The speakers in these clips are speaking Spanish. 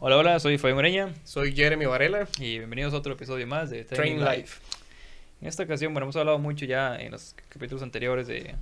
Hola, hola, soy Fabián Moreña Soy Jeremy Varela. y bienvenidos a otro episodio más de Train Life. En esta ocasión, bueno, hemos hablado mucho ya en los capítulos anteriores de,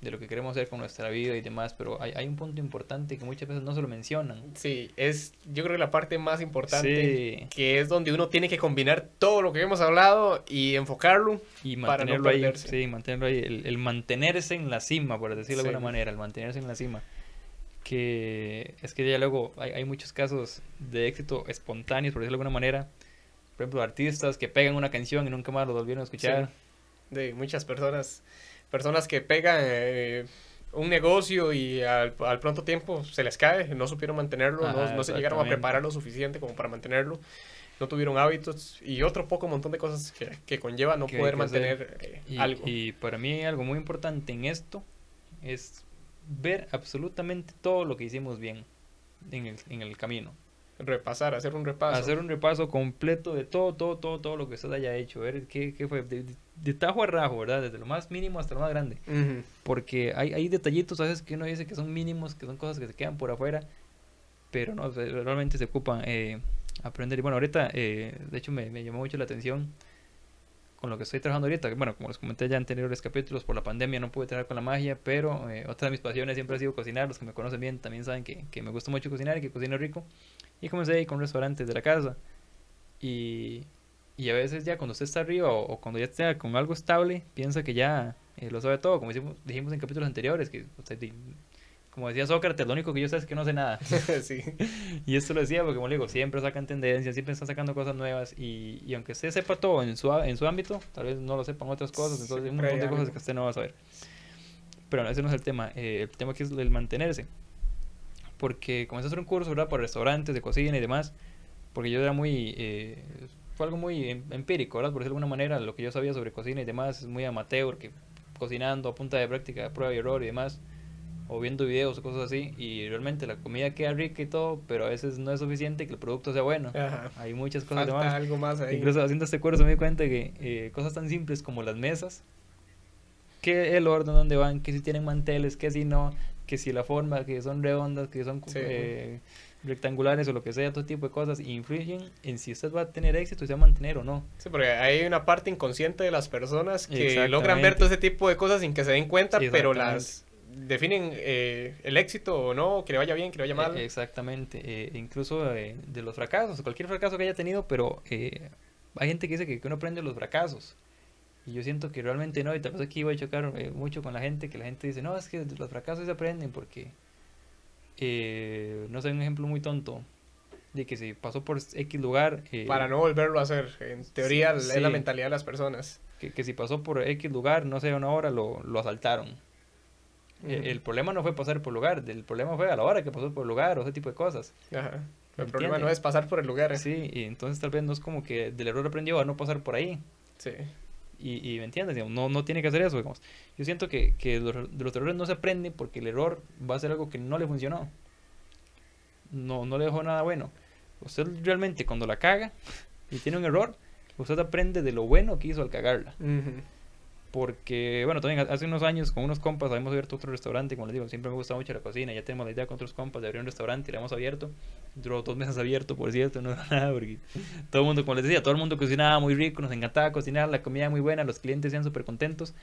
de lo que queremos hacer con nuestra vida y demás, pero hay, hay un punto importante que muchas veces no se lo mencionan. Sí, es yo creo que la parte más importante, Sí. que es donde uno tiene que combinar todo lo que hemos hablado y enfocarlo. Y Para no mantenerlo ahí, perderse. sí, mantenerlo ahí, el, el mantenerse en la cima, por decirlo de alguna manera, el mantenerse en la cima. Que es que ya luego hay, hay muchos casos de éxito espontáneos, por decirlo de alguna manera. Por ejemplo, artistas que pegan una canción y nunca más lo volvieron a escuchar. De muchas personas, personas que pegan eh, un negocio y al, al pronto tiempo se les cae, no supieron mantenerlo, no- Ajá, no, se llegaron a preparar lo suficiente como para mantenerlo, no tuvieron hábitos y otro poco montón de cosas que, que conlleva no Que poder que mantener eh, Y, algo. y para mí algo muy importante en esto es ver absolutamente todo lo que hicimos bien en el, en el camino. Repasar, hacer un repaso. Hacer un repaso completo de todo, todo, todo, todo lo que usted haya hecho. Ver qué, qué fue de, de- de tajo a rajo, ¿verdad? Desde lo más mínimo hasta lo más grande. Porque hay, hay detallitos a veces que uno dice que son mínimos, que son cosas que se quedan por afuera, pero no, realmente se ocupan eh, aprender. Y bueno, ahorita, eh, de hecho, me, me llamó mucho la atención con lo que estoy trabajando ahorita. Bueno, como les comenté ya en anteriores capítulos, por la pandemia no pude trabajar con la magia, pero eh, otra de mis pasiones siempre ha sido cocinar. Los que me conocen bien también saben que, que me gusta mucho cocinar y que cocino rico. Y comencé ahí con restaurantes de la casa. Y, y a veces ya cuando usted está arriba o, o cuando ya está con algo estable, piensa que ya eh, lo sabe todo, como dijimos, dijimos en capítulos anteriores, que usted, como decía Sócrates, lo único que yo sé es que no sé nada. sí. Y esto lo decía porque, como le digo, siempre sacan tendencias, siempre están sacando cosas nuevas y, y aunque usted sepa todo en su, en su ámbito, tal vez no lo sepan otras cosas, entonces hay un montón de cosas que usted no va a saber. Pero no, ese no es el tema, eh, el tema aquí es el mantenerse. Porque comencé a hacer un curso, ¿verdad? Para restaurantes, de cocina y demás, porque yo era muy... eh, fue algo muy em- empírico, ¿verdad? Por decirlo de alguna manera, lo que yo sabía sobre cocina y demás es muy amateur, que cocinando a punta de práctica, prueba y error y demás o viendo videos o cosas así y realmente la comida queda rica y todo, pero a veces no es suficiente que el producto sea bueno. Ajá. Hay muchas cosas de Falta más. algo más ahí. Incluso haciendo este curso me di cuenta que eh, cosas tan simples como las mesas, que el orden donde van, que si tienen manteles, que si no, que si la forma, que son redondas, que son Sí. eh, rectangulares o lo que sea, todo tipo de cosas influyen en si usted va a tener éxito y se va a mantener o no. Sí, porque hay una parte inconsciente de las personas que logran ver todo ese tipo de cosas sin que se den cuenta, pero las definen eh, el éxito o no, que le vaya bien, que le vaya mal. Eh, exactamente, eh, incluso eh, de los fracasos, cualquier fracaso que haya tenido, pero eh, hay gente que dice que, que uno aprende de los fracasos. Y yo siento que realmente no, y tal vez aquí voy a chocar eh, mucho con la gente, que la gente dice, no, es que de los fracasos se aprenden porque, eh, no sé, un ejemplo muy tonto, de que si pasó por X lugar, eh, para no volverlo a hacer. En teoría Sí, es la mentalidad de las personas. que, que si pasó por X lugar, no sé, una hora, lo, lo asaltaron. Eh, el problema no fue pasar por lugar, el problema fue a la hora que pasó por el lugar o ese tipo de cosas. Ajá. ¿Me El problema no es pasar por el lugar. Sí. Sí, y entonces tal vez no es como que del error aprendió a no pasar por ahí. sí. Y, y me entiendes, no, no tiene que hacer eso. Digamos. Yo siento que, que de los, de los errores no se aprende porque el error va a ser algo que no le funcionó. No, no le dejó nada bueno. Usted realmente cuando la caga y tiene un error, usted aprende de lo bueno que hizo al cagarla. Ujú. Porque, bueno, también hace unos años con unos compas habíamos abierto otro restaurante, como les digo, siempre me gusta mucho la cocina, ya tenemos la idea con otros compas de abrir un restaurante y lo hemos abierto. Duró dos meses abierto, por cierto, no nada, porque todo el mundo, como les decía, todo el mundo cocinaba muy rico, nos encantaba cocinar, la comida muy buena, los clientes sean súper contentos,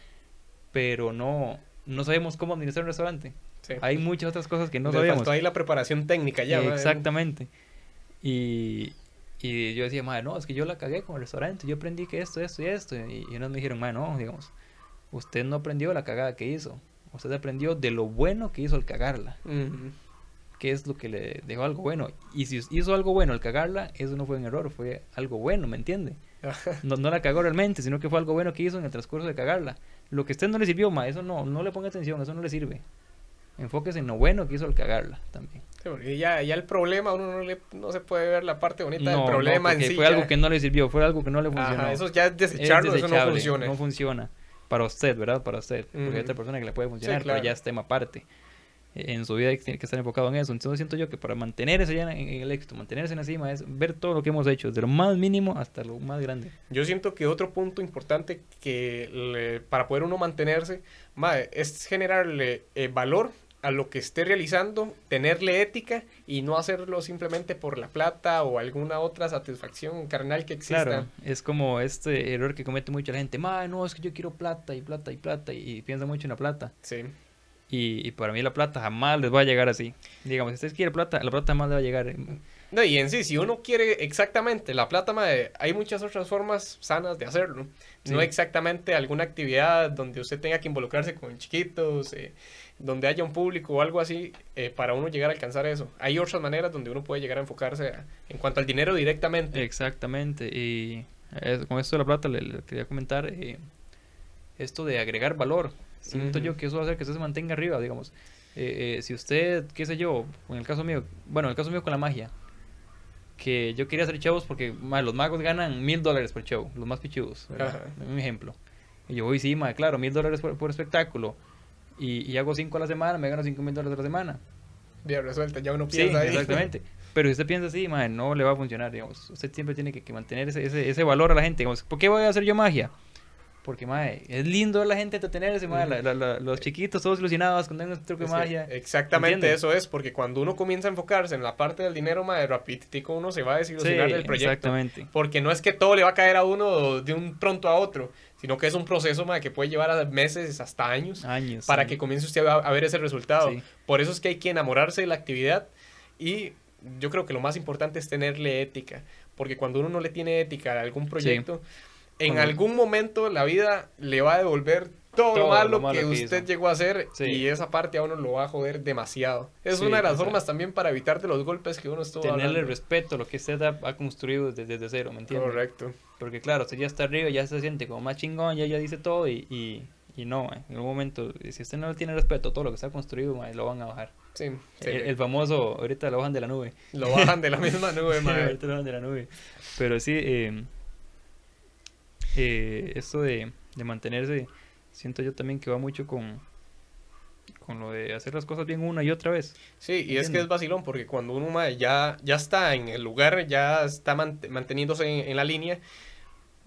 pero no, no sabemos cómo administrar un restaurante. Sí. Hay muchas otras cosas que no Le sabemos. faltó ahí la preparación técnica ya. Exactamente. Y, y yo decía, madre, no, es que yo la cagué con el restaurante, yo aprendí que esto, esto y esto. Y, y unos me dijeron, madre, no, digamos, usted no aprendió la cagada que hizo. Usted aprendió de lo bueno que hizo al cagarla, Ujú. que es lo que le dejó algo bueno. Y si hizo algo bueno al cagarla, eso no fue un error, fue algo bueno, ¿me entiende? No, no la cagó realmente, sino que fue algo bueno que hizo en el transcurso de cagarla. Lo que a usted no le sirvió, ma, eso no, no le ponga atención, eso no le sirve. Enfóquese en lo bueno que hizo al cagarla también. Sí, porque ya, ya el problema, uno no, le, no se puede ver la parte bonita No, del problema no, en sí. fue ya. algo que no le sirvió, fue algo que no le funcionó. Ajá, eso ya es Es desecharlo, eso no funciona. No funciona. Para usted, ¿verdad? Para usted. Porque hay Ujú. otra persona que le puede funcionar, claro. pero ya es tema aparte. En su vida tiene que estar enfocado en eso. Entonces siento yo que para mantenerse ya en, el éxito, mantenerse en la cima, es ver todo lo que hemos hecho, desde lo más mínimo hasta lo más grande. Yo siento que otro punto importante que le- para poder uno mantenerse, es generarle eh, valor a lo que esté realizando, tenerle ética y no hacerlo simplemente por la plata o alguna otra satisfacción carnal que exista. Claro, es como este error que comete mucha gente. Ma, no, es que yo quiero plata y plata y plata y, piensa mucho en la plata. Sí. Y, y, para mí la plata jamás les va a llegar así. Digamos, si ustedes quieren plata, la plata jamás les va a llegar. No, y en sí, si uno quiere exactamente la plata, madre, hay muchas otras formas sanas de hacerlo. No exactamente alguna actividad donde usted tenga que involucrarse con chiquitos, eh, donde haya un público o algo así, eh, para uno llegar a alcanzar eso. Hay otras maneras donde uno puede llegar a enfocarse en cuanto al dinero directamente. Exactamente, y con esto de la plata le, quería comentar eh, esto de agregar valor. Siento yo que eso va a hacer que usted se mantenga arriba, digamos. si usted, qué sé yo, en el caso mío, bueno, en el caso mío con la magia, que yo quería hacer shows porque los magos ganan mil dólares por show, los más pichudos, un ejemplo. Y yo voy, sí, claro, mil dólares por, espectáculo. Y, y, hago cinco a la semana, me gano cinco mil dólares a la semana. Bien resuelta, ya uno piensa ahí. Exactamente. Pero si usted piensa así, no le va a funcionar, digamos. Usted siempre tiene que, mantener ese, ese, ese, valor a la gente. Digamos, ¿por qué voy a hacer yo magia? Porque, madre, es lindo la gente entretenerse, madre, los chiquitos todos ilusionados con un truco de magia. Exactamente eso es, porque cuando uno comienza a enfocarse en la parte del dinero, madre, rapidito uno se va a desilusionar del proyecto. Exactamente. Porque no es que todo le va a caer a uno de un pronto a otro, sino que es un proceso, madre, que puede llevar a meses hasta años, años para que comience usted a, ver ese resultado. Por eso es que hay que enamorarse de la actividad y yo creo que lo más importante es tenerle ética, porque cuando uno no le tiene ética a algún proyecto en algún momento la vida le va a devolver todo, lo, malo que, usted llegó a hacer y esa parte a uno lo va a joder demasiado. Es una de las formas también para evitarte los golpes que uno estuvo Tenerle respeto a lo que usted ha, construido desde, cero, ¿me entiende? Correcto. Porque claro, si ya está arriba, ya se siente como más chingón, ya ya dice todo y, y, no, en algún momento, si usted no tiene respeto a todo lo que está construido, lo van a bajar. Sí, el, famoso, ahorita lo bajan de la nube. Lo bajan de la misma nube, madre. ahorita lo bajan de la nube. Pero sí, eh, eh, esto de, mantenerse, siento yo también que va mucho con, con lo de hacer las cosas bien una y otra vez. Sí, y es que es vacilón, porque cuando uno ya, ya está en el lugar, ya está manteniéndose en, la línea,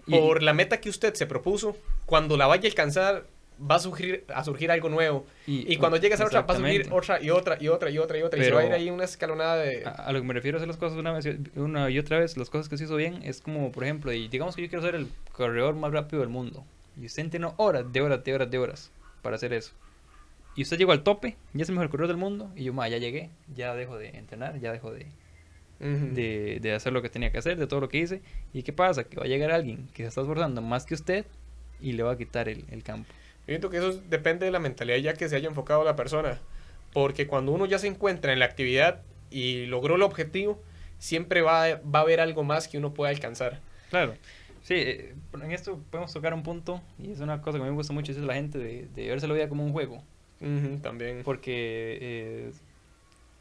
por la meta que usted se propuso, cuando la vaya a alcanzar, va a surgir, a surgir algo nuevo. Y, cuando llegue a esa otra, va a surgir otra y otra y otra y otra y otra. y se va a ir ahí una escalonada de... A, lo que me refiero a hacer las cosas una, vez, una y otra vez, las cosas que se hizo bien, es como, por ejemplo, y digamos que yo quiero ser el corredor más rápido del mundo. Y usted entrenó horas, de horas, de horas, de horas para hacer eso. Y usted llegó al tope, ya es el mejor corredor del mundo. Y yo, ma, ya llegué, ya dejo de entrenar, ya dejo de, de, de, hacer lo que tenía que hacer, de todo lo que hice. ¿Y qué pasa? Que va a llegar alguien que se está esforzando más que usted y le va a quitar el, el campo. Yo siento que eso depende de la mentalidad ya que se haya enfocado la persona. Porque cuando uno ya se encuentra en la actividad y logró el objetivo, siempre va, va a haber algo más que uno pueda alcanzar. Claro. Sí, eh, en esto podemos tocar un punto, y es una cosa que a mí me gusta mucho, es la gente de, de verse la vida como un juego. también. Porque eh,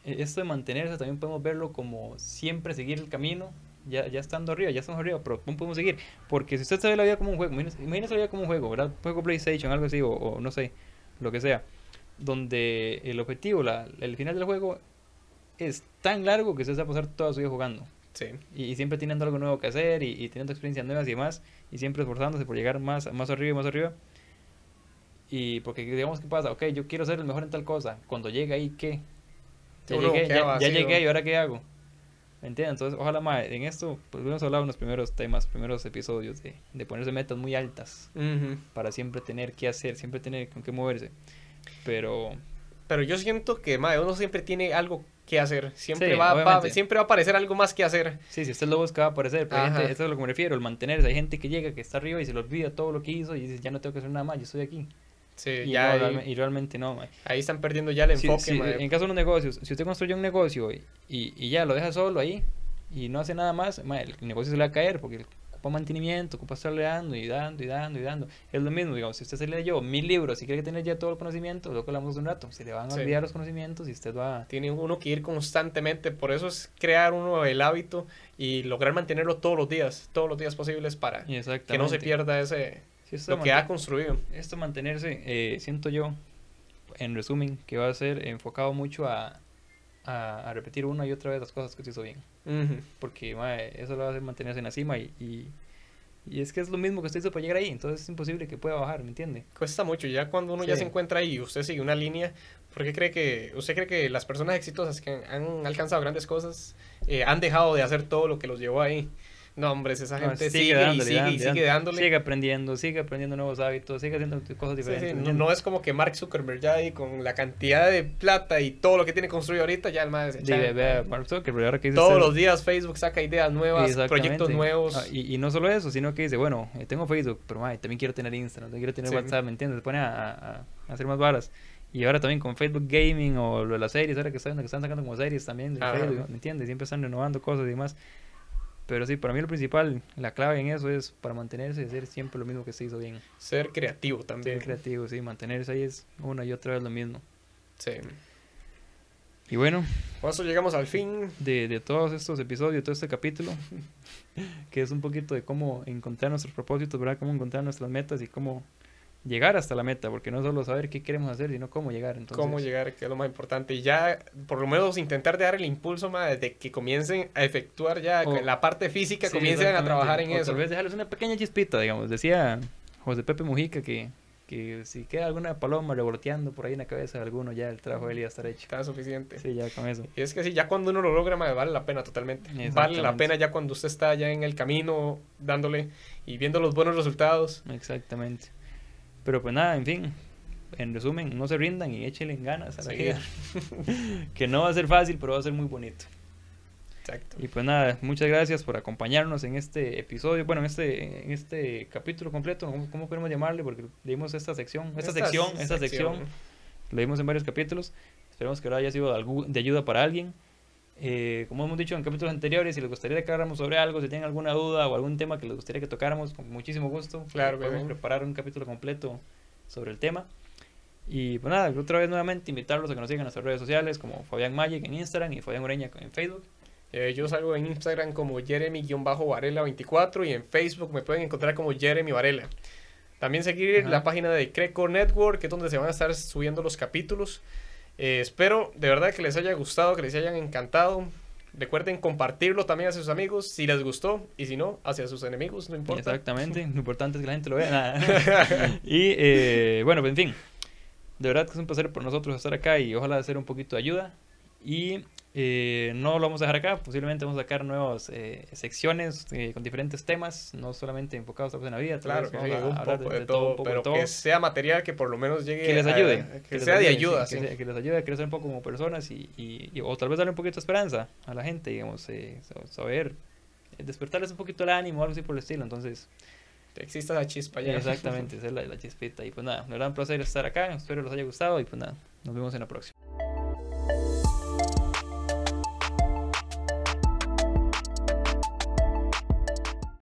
esto de mantenerse también podemos verlo como siempre seguir el camino ya, ya estando arriba, ya estamos arriba, pero ¿cómo podemos seguir? Porque si usted se ve la vida como un juego, imagínese, la vida como un juego, ¿verdad? Juego PlayStation, algo así, o, no sé, lo que sea, donde el objetivo, la, el final del juego es tan largo que usted se va a pasar toda su vida jugando. Sí. Y, siempre teniendo algo nuevo que hacer y, teniendo experiencias nuevas y demás, y siempre esforzándose por llegar más, más arriba y más arriba. Y porque digamos que pasa, ok, yo quiero ser el mejor en tal cosa, cuando llega ahí, ¿qué? Ya, llegué, ya, ya llegué y ahora qué hago. ¿Me entiendes? Entonces, ojalá, más en esto, pues hemos hablado en los primeros temas, primeros episodios, de, de ponerse metas muy altas para siempre tener que hacer, siempre tener con qué moverse. Pero... Pero yo siento que, uno siempre tiene algo que hacer. Siempre, va, siempre va a aparecer algo más que hacer. Sí, si usted lo busca, va a aparecer. Pero gente, eso es a lo que me refiero, el mantenerse. Hay gente que llega, que está arriba y se le olvida todo lo que hizo y dice, ya no tengo que hacer nada más, yo estoy aquí. Sí, y, ya y realmente no. Ahí están perdiendo ya el enfoque. en caso de los negocios, si usted construye un negocio y, y, ya lo deja solo ahí y no hace nada más, el negocio se le va a caer porque ocupa mantenimiento, ocupa estarle dando y dando y dando y dando. Es lo mismo, digamos, si usted se leyó mil libros y quiere tener ya todo el conocimiento, lo que hablamos de un rato, se le van a olvidar los conocimientos y usted va... Tiene uno que ir constantemente, por eso es crear uno el hábito y lograr mantenerlo todos los días, todos los días posibles para que no se pierda ese lo que ha construido. Esto mantenerse, eh, siento yo, en resumen, que va a ser enfocado mucho a, a, repetir una y otra vez las cosas que se hizo bien. Porque eso lo va a hacer mantenerse en la cima y, y, es que es lo mismo que usted hizo para llegar ahí, entonces es imposible que pueda bajar, ¿me entiende? Cuesta mucho, ya cuando uno ya se encuentra ahí y usted sigue una línea, ¿Por qué cree que, usted cree que las personas exitosas que han alcanzado grandes cosas eh, han dejado de hacer todo lo que los llevó ahí? No, hombre, esa gente sigue, dándole, y sigue, y sigue dándole. Sigue aprendiendo, sigue aprendiendo nuevos hábitos, sigue haciendo cosas diferentes. No, es como que Mark Zuckerberg ya ahí con la cantidad de plata y todo lo que tiene construido ahorita, ya el más sí, ve, Mark Zuckerberg, ahora que dice Todos los días Facebook saca ideas nuevas, proyectos nuevos. Ah, y, y, no solo eso, sino que dice, bueno, eh, tengo Facebook, pero también quiero tener Instagram, también quiero tener WhatsApp, ¿me entiendes? Se pone a, a, hacer más varas. Y ahora también con Facebook Gaming o lo de las series, ahora que están, que están sacando como series también de Facebook, ¿me entiendes? Siempre están renovando cosas y demás. Pero sí, para mí lo principal, la clave en eso es para mantenerse y hacer siempre lo mismo que se hizo bien. Ser creativo también. Ser creativo, sí, mantenerse ahí es una y otra vez lo mismo. Sí. Y bueno. Con eso llegamos al fin. De, de todos estos episodios, todo este capítulo, que es un poquito de cómo encontrar nuestros propósitos, ¿verdad? Cómo encontrar nuestras metas y cómo llegar hasta la meta, porque no solo saber qué queremos hacer, sino cómo llegar. Entonces... Cómo llegar, que es lo más importante. Y ya, por lo menos, intentar dar el impulso más de que comiencen a efectuar ya la parte física, comiencen a trabajar en eso. Tal vez dejarles una pequeña chispita, digamos. Decía José Pepe Mujica que, que si queda alguna paloma revoloteando por ahí en la cabeza de alguno, ya el trabajo de él ya estar hecho. Está suficiente. Sí, ya con eso. Y es que sí, ya cuando uno lo logra, vale la pena totalmente. Vale la pena ya cuando usted está ya en el camino, dándole y viendo los buenos resultados. Exactamente. Pero pues nada, en fin, en resumen, no se rindan y échenle ganas a la vida. que no va a ser fácil, pero va a ser muy bonito. Exacto. Y pues nada, muchas gracias por acompañarnos en este episodio, bueno, en este, en este capítulo completo, ¿cómo, podemos llamarle? Porque leímos esta sección, esta, sección, esta sección, leímos en varios capítulos. Esperemos que ahora haya sido de ayuda para alguien. Eh, como hemos dicho en capítulos anteriores, si les gustaría que habláramos sobre algo, si tienen alguna duda o algún tema que les gustaría que tocáramos, con muchísimo gusto, claro, podemos preparar un capítulo completo sobre el tema. Y pues nada, otra vez nuevamente invitarlos a que nos sigan en nuestras redes sociales como Fabián Magic en Instagram y Fabián Ureña en Facebook. Eh, yo salgo en Instagram como Jeremy-Varela24 y en Facebook me pueden encontrar como Jeremy Varela. También seguir la página de Creco Network, que es donde se van a estar subiendo los capítulos. Eh, espero de verdad que les haya gustado, que les hayan encantado. Recuerden compartirlo también hacia sus amigos si les gustó y si no, hacia sus enemigos, no importa. Exactamente, lo importante es que la gente lo vea. y eh, bueno, pues en fin, de verdad que es un placer por nosotros estar acá y ojalá hacer un poquito de ayuda. Y eh, no lo vamos a dejar acá, posiblemente vamos a sacar nuevas eh, secciones eh, con diferentes temas, no solamente enfocados en la vida. Claro, que un poco de, todo, pero que sea material que por lo menos llegue que les ayude, que, sea de ayuda, que, les ayude a crecer un poco como personas y, y, o tal vez darle un poquito de esperanza a la gente, digamos, saber, despertarles un poquito el ánimo algo así por el estilo, entonces exista la chispa ya. Exactamente, esa es la, la chispita. Y pues nada, me da un placer estar acá, espero les haya gustado y pues nada, nos vemos en la próxima.